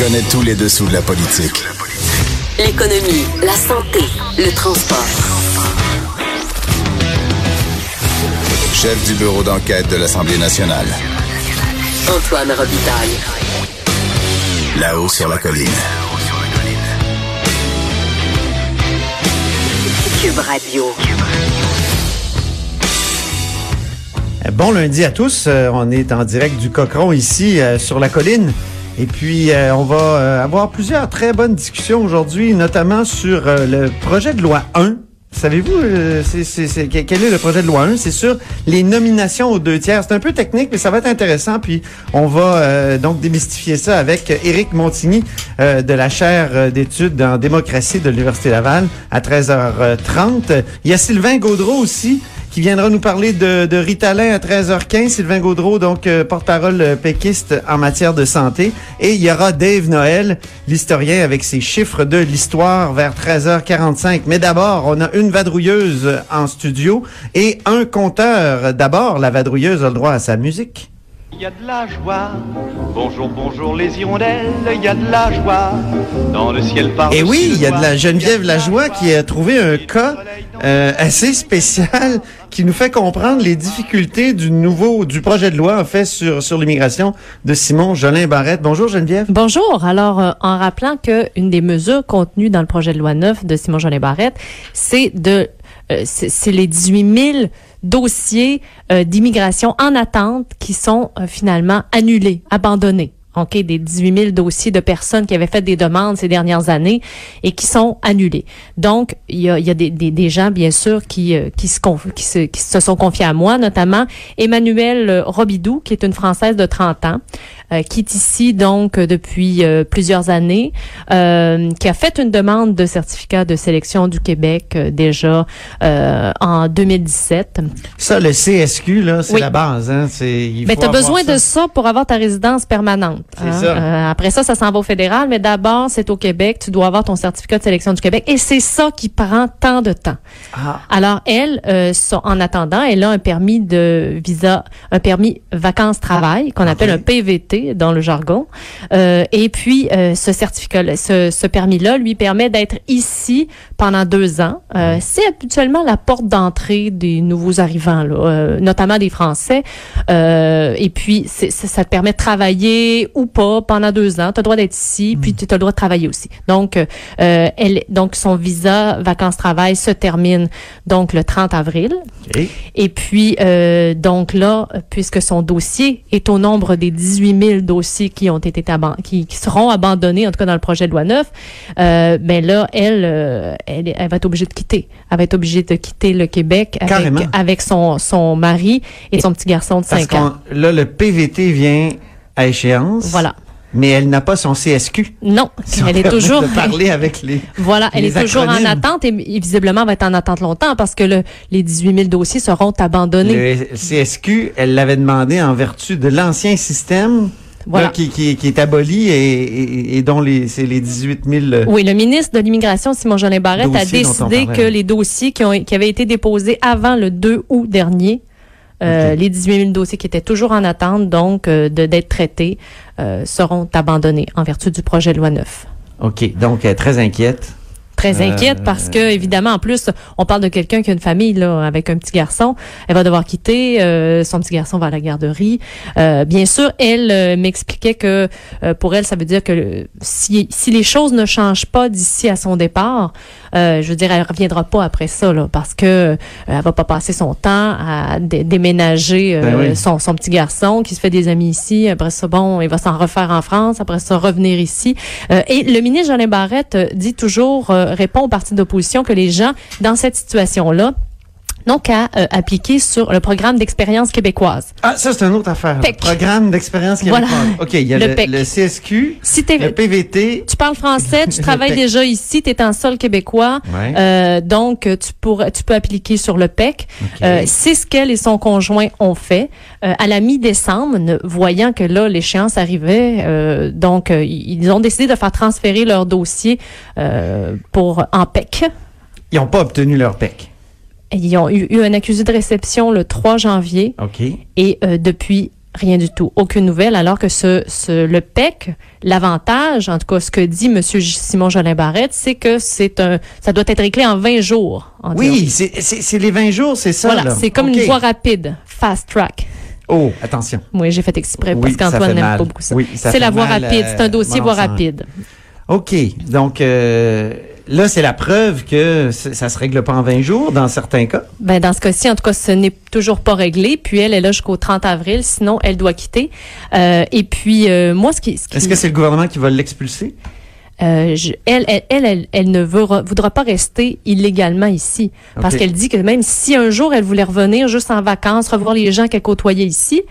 connaît tous les dessous de la politique. L'économie, la santé, le transport. Chef du bureau d'enquête de l'Assemblée nationale. Antoine Robitaille. Là-haut sur la colline. Cube Radio. Bon lundi à tous. Euh, on est en direct du Cochon ici euh, sur la colline. Et puis, euh, on va euh, avoir plusieurs très bonnes discussions aujourd'hui, notamment sur euh, le projet de loi 1. Savez-vous, euh, quel est le projet de loi 1? C'est sur les nominations aux deux tiers. C'est un peu technique, mais ça va être intéressant. Puis, on va euh, donc démystifier ça avec Éric Montigny euh, de la chaire d'études en démocratie de l'Université Laval à 13h30. Il y a Sylvain Gaudreau aussi qui viendra nous parler de, Ritalin à 13h15. Sylvain Gaudreau, donc euh, porte-parole euh, péquiste en matière de santé. Et il y aura Dave Noël, l'historien avec ses chiffres de l'histoire vers 13h45. Mais d'abord, on a une vadrouilleuse en studio et un compteur. D'abord, la vadrouilleuse a le droit à sa musique. Il y a de la joie. Bonjour, bonjour les hirondelles. Il y a de la joie dans le ciel par Et oui, il y a de la Geneviève Lajoie qui a trouvé un cas euh, assez spécial qui nous fait comprendre les difficultés du nouveau du projet de loi en fait sur sur l'immigration de Simon Jolin Barrette. Bonjour Geneviève. Bonjour. Alors, euh, en rappelant que une des mesures contenues dans le projet de loi 9 de Simon Jolin Barrette, c'est de euh, c'est les 18 000 dossiers euh, d'immigration en attente qui sont euh, finalement annulés, abandonnés. OK, des 18 000 dossiers de personnes qui avaient fait des demandes ces dernières années et qui sont annulés. Donc, il y a, y a des, des, des gens, bien sûr, qui, euh, qui, se, qui, se, qui se sont confiés à moi, notamment Emmanuelle euh, Robidou, qui est une Française de 30 ans, euh, qui est ici donc euh, depuis euh, plusieurs années, euh, qui a fait une demande de certificat de sélection du Québec déjà euh, en 2017. Ça le CSQ là, c'est Oui. la base hein, Mais tu as besoin ça. de ça pour avoir ta résidence permanente. C'est ça. Après ça, ça s'en va au fédéral, mais d'abord, c'est au Québec. Tu dois avoir ton certificat de sélection du Québec. Et c'est ça qui prend tant de temps. Ah. Alors, elle, euh, son- en attendant, elle a un permis de visa, un permis vacances-travail, qu'on appelle un PVT dans le jargon. Euh, et puis, euh, ce certificat, ce, ce permis-là lui permet d'être ici pendant deux ans. Euh, c'est habituellement la porte d'entrée des nouveaux arrivants, là, notamment des Français. Et puis, c'est- ça, te permet de travailler ou pas pendant deux ans. Tu as le droit d'être ici, puis tu as le droit de travailler aussi. Donc, elle, donc son visa vacances-travail se termine donc le 30 avril. Et puis, donc là, puisque son dossier est au nombre des 18 000 dossiers qui ont été qui, qui seront abandonnés, en tout cas dans le projet de loi 9, euh, ben là, elle, euh, elle, elle va être obligée de quitter. Elle va être obligée de quitter le Québec avec, avec son, son mari et son petit garçon de Parce 5 ans. là le PVT vient à échéance. Voilà. Mais elle n'a pas son CSQ. Non, Si elle est toujours de parler avec les Voilà, elle est toujours en attente et, et visiblement va être en attente longtemps parce que le, les 18 000 dossiers seront abandonnés. Le CSQ, elle l'avait demandé en vertu de l'ancien système Voilà. là, qui, qui, qui est aboli et, et, et dont les, c'est les 18 000. euh, Oui, le ministre de l'Immigration, Simon Jolin Barrette, a décidé que les dossiers qui, ont, qui avaient été déposés avant le 2 août dernier, euh, les 18 000 dossiers qui étaient toujours en attente, donc, euh, de d'être traités, euh, seront abandonnés en vertu du projet de loi 9. OK, donc très inquiète. Très Euh, inquiète parce que, évidemment, en plus, on parle de quelqu'un qui a une famille là, avec un petit garçon. Elle va devoir quitter. euh, son petit garçon va à la garderie. Euh, bien sûr, elle euh, m'expliquait que euh, pour elle, ça veut dire que si, si les choses ne changent pas d'ici à son départ, je veux dire, elle reviendra pas après ça, là, parce que euh, elle va pas passer son temps à dé- déménager euh, Ben oui. son, son petit garçon qui se fait des amis ici. Après ça, bon, il va s'en refaire en France. Après ça, revenir ici. Euh, et le ministre Jolin Barrette euh, dit toujours, euh, répond aux partis d'opposition que les gens dans cette situation-là n'ont qu'à euh, appliquer sur le programme d'expérience québécoise. Ah, ça, c'est une autre affaire. PEC. Programme d'expérience Voilà. québécoise. OK, il y a Le le, PEC. le CSQ, Si le PVT. tu parles français, tu Le travailles PEC. déjà ici, tu es en sol québécois, Ouais. euh, donc tu pourrais, tu peux appliquer sur le PEC. OK. Euh, c'est ce qu'elle et son conjoint ont fait. À la mi-décembre, voyant que là, l'échéance arrivait, donc ils ont décidé de faire transférer leur dossier pour en PEC. Ils n'ont pas obtenu leur PEC. Ils ont eu, eu un accusé de réception le 3 janvier OK. et euh, depuis Rien du tout, aucune nouvelle, alors que ce, ce le PEC, l'avantage, en tout cas ce que dit M. Simon Jolin Barrette, c'est que c'est un ça doit être réglé en 20 jours. En Oui, c'est les 20 jours, c'est ça. voilà, là. c'est comme une voie rapide, fast track. Oh, attention. Oui, j'ai fait exprès Oui, parce qu'Antoine n'aime pas beaucoup ça. Oui, ça c'est la voie mal, rapide, euh, c'est un dossier bon voie rapide. OK. Donc, euh, là, c'est la preuve que ça se règle pas en 20 jours dans certains cas. Ben, dans ce cas-ci, en tout cas, ce n'est toujours pas réglé. Puis elle est là jusqu'au 30 avril, sinon elle doit quitter. Euh, et puis euh, moi, ce qui, ce qui Est-ce que c'est le gouvernement qui va l'expulser? Euh, je- elle, elle, elle, elle, elle ne veut- voudra pas rester illégalement ici. Parce qu'elle dit que même si un jour elle voulait revenir juste en vacances, revoir les gens qu'elle côtoyait ici,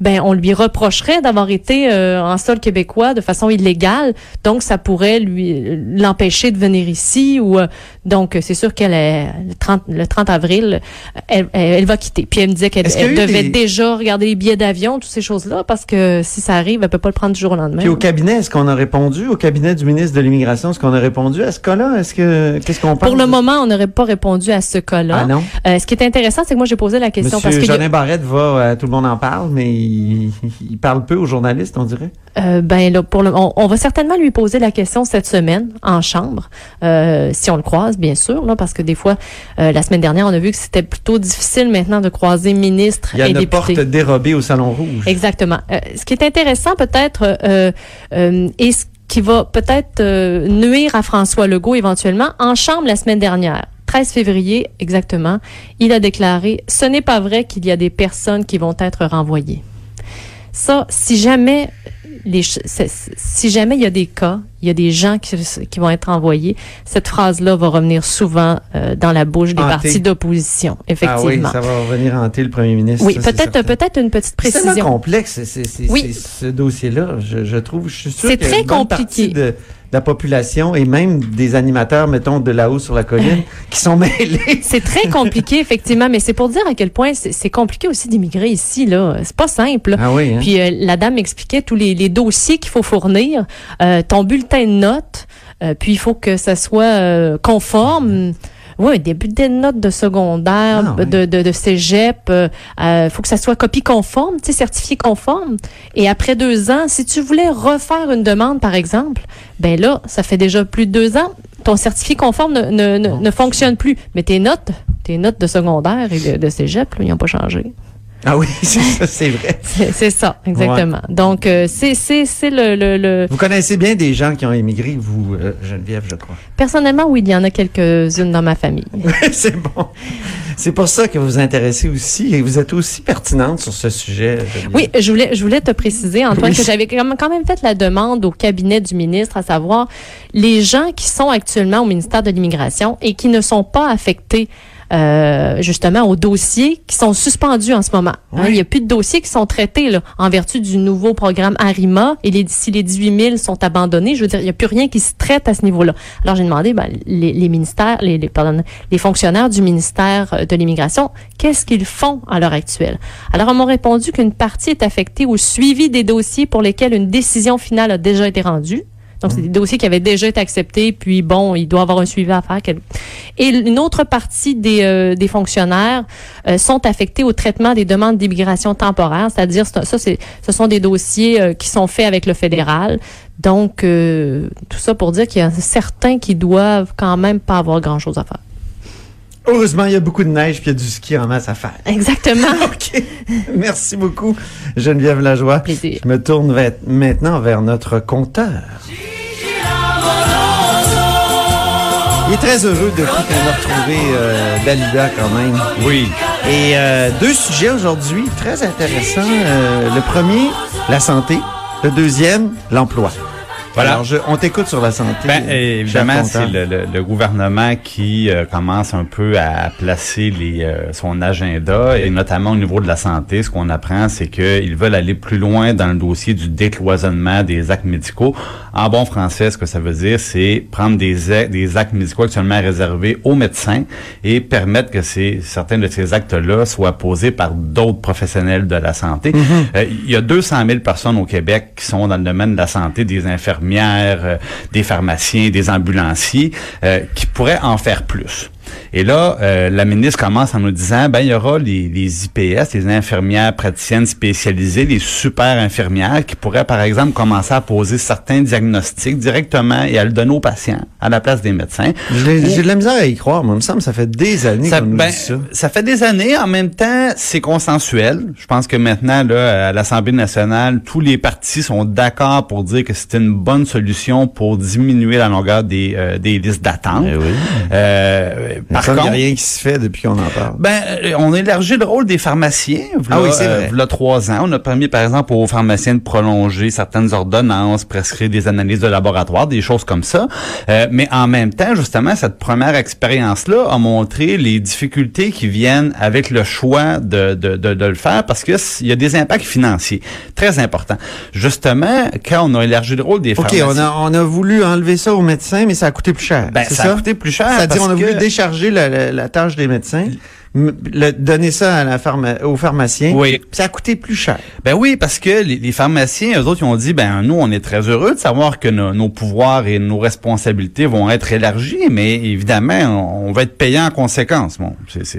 ben on lui reprocherait d'avoir été euh, en sol québécois de façon illégale. Donc ça pourrait lui l'empêcher de venir ici. ou euh, Donc c'est sûr qu'elle est le 30, le 30 avril, elle, elle, elle va quitter. Puis elle me disait qu'elle devait des- déjà regarder les billets d'avion, toutes ces choses-là, parce que si ça arrive, elle peut pas le prendre du jour au lendemain. Puis au cabinet, est-ce qu'on a répondu? Au cabinet du ministre de l'Immigration, est-ce qu'on a répondu à ce cas-là? Est-ce que, qu'est-ce qu'on? Pour le moment, on n'aurait pas répondu à ce cas-là. Ah non? Euh, ce qui est intéressant, c'est que moi, j'ai posé la question parce Monsieur que Jolin Barrette va, euh, tout le monde en parle, mais il, il parle peu aux journalistes, on dirait. euh, ben là, pour le, on, on va certainement lui poser la question cette semaine en chambre, euh, si on le croise, bien sûr, là, parce que des fois, euh, la semaine dernière, on a vu que c'était plutôt difficile maintenant de croiser ministres Il y a et une députés. porte dérobée au Salon Rouge. Exactement. Ce qui est intéressant peut-être et ce qui va peut-être nuire à François Legault éventuellement, en chambre la semaine dernière. 13 février, exactement, il a déclaré « Ce n'est pas vrai qu'il y a des personnes qui vont être renvoyées. » Ça, si jamais les, si jamais il y a des cas, il y a des gens qui, qui vont être envoyés, cette phrase-là va revenir souvent euh, dans la bouche des Hanté. partis d'opposition, Ah oui, effectivement. ça va revenir hanter le premier ministre. oui, peut-être peut-être une petite C'est tellement précision. complexe, c'est- c'est- c'est- Oui. ce dossier-là, je, je trouve. Je suis sûr C'est très compliqué. partie de, de la population et même des animateurs, mettons, de là-haut sur la colline, qui sont mêlés. C'est très compliqué, effectivement, mais c'est pour dire à quel point c'est compliqué aussi d'immigrer ici. là. C'est pas simple. Ah oui, hein? Puis euh, la dame expliquait tous les, les dossiers qu'il faut fournir, euh, ton bulletin de notes, euh, puis il faut que ça soit euh, conforme. Oui, des bulletins de notes de secondaire, Ah, ouais. de, de, de cégep, euh, euh, faut que ça soit copie conforme, tu sais, certifié conforme. Et après deux ans, si tu voulais refaire une demande, par exemple, ben là, ça fait déjà plus de deux ans, ton certifié conforme ne, ne, ne, ne fonctionne plus. Mais tes notes, tes notes de secondaire et de, de cégep, là, ils n'ont pas changé. Ah oui, c'est vrai. C'est ça, exactement. Donc, euh, c'est c'est c'est le, le, le... Vous connaissez bien des gens qui ont émigré, vous, euh, Geneviève, je crois. Personnellement, oui, il y en a quelques-unes dans ma famille. c'est bon. C'est pour ça que vous vous intéressez aussi et vous êtes aussi pertinente sur ce sujet. Geneviève. Oui, je voulais, je voulais te préciser, Antoine, Oui. que j'avais quand même fait la demande au cabinet du ministre, à savoir les gens qui sont actuellement au ministère de l'Immigration et qui ne sont pas affectés euh, justement aux dossiers qui sont suspendus en ce moment. Hein, il n'y a plus de dossiers qui sont traités là, en vertu du nouveau programme ARIMA et les, si les 18 000 sont abandonnés, je veux dire, il n'y a plus rien qui se traite à ce niveau-là. Alors j'ai demandé ben, les, les ministères, les, les, pardon, les fonctionnaires du ministère de l'Immigration, qu'est-ce qu'ils font à l'heure actuelle? Alors on m'a répondu qu'une partie est affectée au suivi des dossiers pour lesquels une décision finale a déjà été rendue. Donc, c'est des dossiers qui avaient déjà été acceptés, puis bon, il doit avoir un suivi à faire. Et une autre partie des, euh, des fonctionnaires euh, sont affectés au traitement des demandes d'immigration temporaire, c'est-à-dire, ça, c'est, ce sont des dossiers euh, qui sont faits avec le fédéral. Donc, euh, tout ça pour dire qu'il y a certains qui doivent quand même pas avoir grand-chose à faire. Heureusement, il y a beaucoup de neige puis il y a du ski en masse à faire. Exactement. OK. Merci beaucoup, Geneviève Lajoie. Plaisir. Je me tourne vers- maintenant vers notre compteur. Il est très heureux depuis qu'on a retrouvé euh, Dalida quand même. Oui. Et euh, deux sujets aujourd'hui très intéressants. Euh, le premier, la santé. Le deuxième, l'emploi. Voilà. Alors, je, on t'écoute sur la santé. Ben, évidemment, c'est le, le- le gouvernement qui euh, commence un peu à placer les, euh, son agenda, et notamment au niveau de la santé. Ce qu'on apprend, c'est qu'ils veulent aller plus loin dans le dossier du décloisonnement des actes médicaux. En bon français, ce que ça veut dire, c'est prendre des, des actes médicaux actuellement réservés aux médecins et permettre que ces, certains de ces actes-là soient posés par d'autres professionnels de la santé. Euh, il y a 200 000 personnes au Québec qui sont dans le domaine de la santé, des euh, des pharmaciens, des ambulanciers, euh, qui pourraient en faire plus. Et là, euh, la ministre commence en nous disant, ben il y aura les, les IPS, les infirmières praticiennes spécialisées, les super infirmières qui pourraient, par exemple, commencer à poser certains diagnostics directement et à le donner aux patients à la place des médecins. J'ai j'ai de la misère à y croire. Moi, il me semble que ça fait des années Ça, qu'on nous ben, dit ça. ça fait des années. En même temps, c'est consensuel. Je pense que maintenant, là, à l'Assemblée nationale, tous les partis sont d'accord pour dire que c'est une bonne solution pour diminuer la longueur des, euh, des listes d'attente. Eh oui. Euh, par semble qu'il contre, n'y a rien qui se fait depuis qu'on en parle. ben, euh, on a élargi le rôle des pharmaciens. Ah oui, c'est vrai. A trois ans, on a permis, par exemple, aux pharmaciens de prolonger certaines ordonnances, prescrire des analyses de laboratoire, des choses comme ça. Euh, mais en même temps, justement, cette première expérience-là a montré les difficultés qui viennent avec le choix de, de, de, de le faire parce que il y a des impacts financiers très importants. Justement, quand on a élargi le rôle des OK, pharmaciens... on a, on a voulu enlever ça aux médecins, mais ça a coûté plus cher. Ben, c'est ça a coûté plus cher C'est-à-dire, on a voulu que- décharger la, la- tâche des médecins, le- donner ça à la pharma, aux pharmaciens. Oui. Ça a coûté plus cher. Ben oui, parce que les, les pharmaciens, eux autres, ils ont dit, ben nous, on est très heureux de savoir que nos, nos pouvoirs et nos responsabilités vont être élargis, mais évidemment, on, on va être payant en conséquence. Bon,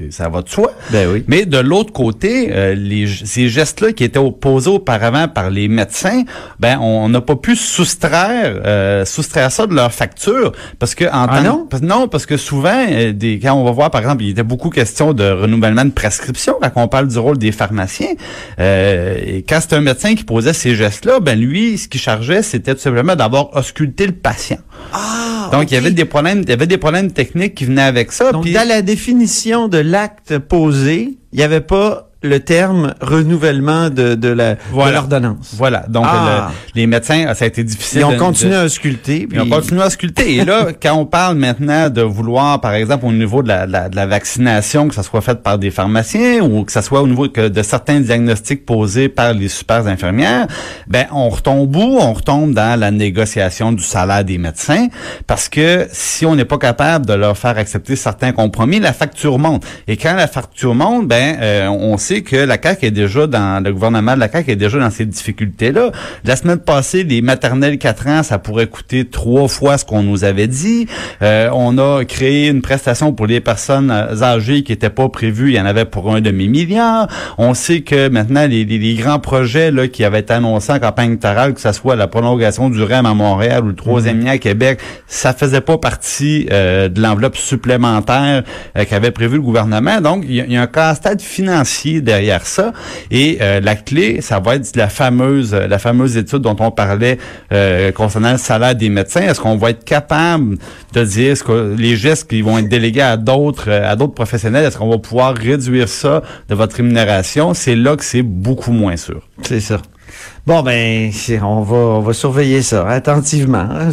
ça va de soi. Ben oui. Mais de l'autre côté, euh, les, ces gestes-là qui étaient opposés auparavant par les médecins, ben on n'a pas pu soustraire euh, soustraire ça de leur facture parce que en Ah non? parce- non, parce que souvent, euh, des, quand on va voir, par exemple, il était beaucoup question de renouvellement de prescription quand on parle du rôle des pharmaciens. Euh, et quand c'est un médecin qui posait ces gestes-là, ben lui, ce qu'il chargeait, c'était tout simplement d'avoir ausculté le patient. Ah, Donc, il y avait des problèmes, il y avait des problèmes techniques qui venaient avec ça. Donc, dans la définition de l'acte posé, il n'y avait pas le terme renouvellement de, de la de Voilà. l'ordonnance. Voilà. Donc, Ah. le- les médecins, ça a été difficile. Ils ont de- continué de- à ausculter. Ils ont puis- continué à sculpter. Et là, quand on parle maintenant de vouloir, par exemple, au niveau de la, la, de la vaccination, que ça soit fait par des pharmaciens ou que ça soit au niveau que de certains diagnostics posés par les super infirmières, ben on retombe où? On retombe dans la négociation du salaire des médecins parce que si on n'est pas capable de leur faire accepter certains compromis, la facture monte. Et quand la facture monte, ben euh, on sait que la CAQ est déjà dans le gouvernement de la CAQ est déjà dans ces difficultés-là. La semaine passée, les maternelles 4 ans, ça pourrait coûter trois fois ce qu'on nous avait dit. Euh, on a créé une prestation pour les personnes âgées qui n'était pas prévue. Il y en avait pour un demi-milliard. On sait que maintenant, les, les- les grands projets là, qui avaient été annoncés en campagne électorale, que ce soit la prolongation du REM à Montréal ou le troisième lien à Québec, ça faisait pas partie euh, de l'enveloppe supplémentaire euh, qu'avait prévu le gouvernement. Donc, il y, y a un casse-tête financier derrière ça. Et euh, la clé, ça va être la fameuse, la fameuse étude dont on parlait euh, concernant le salaire des médecins. Est-ce qu'on va être capable de dire que les gestes qui vont être délégués à d'autres, euh, à d'autres professionnels, est-ce qu'on va pouvoir réduire ça de votre rémunération? C'est là que c'est beaucoup moins sûr. C'est ça. Bon, ben, on va, on va surveiller ça attentivement.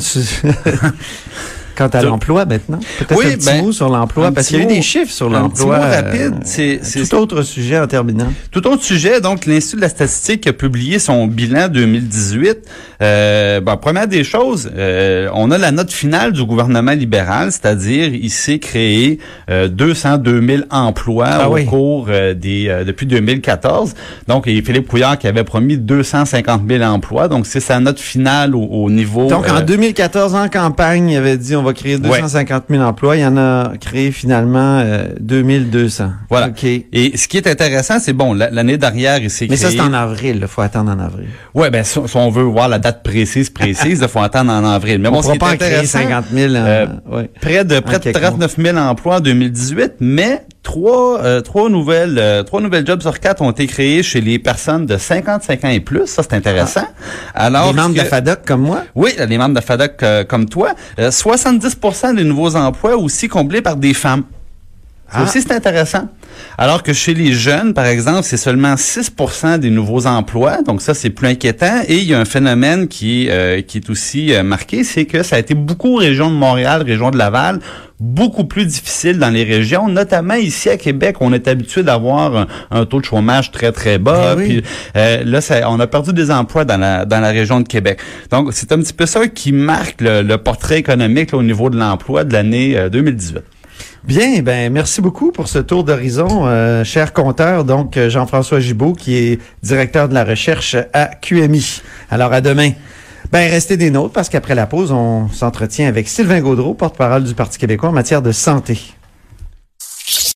Quant à l'emploi maintenant, peut-être Oui, un petit ben, mot sur l'emploi, parce qu'il y a eu des chiffres sur un petit l'emploi. mot euh, rapide, c'est- tout autre sujet en terminant. Tout autre sujet, donc l'Institut de la statistique a publié son bilan 2018. Euh, bon, première des choses, euh, on a la note finale du gouvernement libéral, c'est-à-dire il s'est créé euh, 202 000 emplois Ah au oui. cours euh, des euh, depuis 2014. Donc, et Philippe Couillard qui avait promis 250 000 emplois. Donc, c'est sa note finale au, au niveau. Donc, en euh, 2014, en campagne, il avait dit on va créer 250 000 emplois. Il y en a créé finalement euh, 2200. Voilà. OK. Et ce qui est intéressant, c'est bon, la- l'année dernière, il s'est Mais créé. ça, c'est en avril. Il faut attendre en avril. Ouais, ben si, si on veut voir la date précise, précise, il faut attendre en avril. Mais on bon, ne ce qui est pas en créer intéressant, 50 000. en- euh, ouais. près de près de quelques 39 000 emplois en 2018, mais trois euh, trois nouvelles euh, trois nouvelles jobs sur quatre ont été créés chez les personnes de 55 ans et plus. Ça, c'est intéressant. Alors Les membres de que- FADOC comme moi? oui, les membres de FADOC euh, comme toi. Euh, 70% des nouveaux emplois aussi comblés par des femmes. Ça Ah. aussi, c'est intéressant. Alors que chez les jeunes, par exemple, c'est seulement 6% des nouveaux emplois. Donc ça, c'est plus inquiétant. Et il y a un phénomène qui, euh, qui est aussi euh, marqué, c'est que ça a été beaucoup région de Montréal, région de Laval, beaucoup plus difficile dans les régions, notamment ici à Québec, on est habitué d'avoir un, un taux de chômage très très bas. Eh oui. Puis, euh, là, ça, on a perdu des emplois dans la dans la région de Québec. Donc c'est un petit peu ça qui marque le, le portrait économique là, au niveau de l'emploi de l'année euh, 2018. Bien, ben merci beaucoup pour ce tour d'horizon, euh, cher compteur, donc euh, Jean-François Gibault, qui est directeur de la recherche à QMI. Alors à demain. Ben restez des nôtres parce qu'après la pause, on s'entretient avec Sylvain Gaudreau, porte-parole du Parti québécois en matière de santé.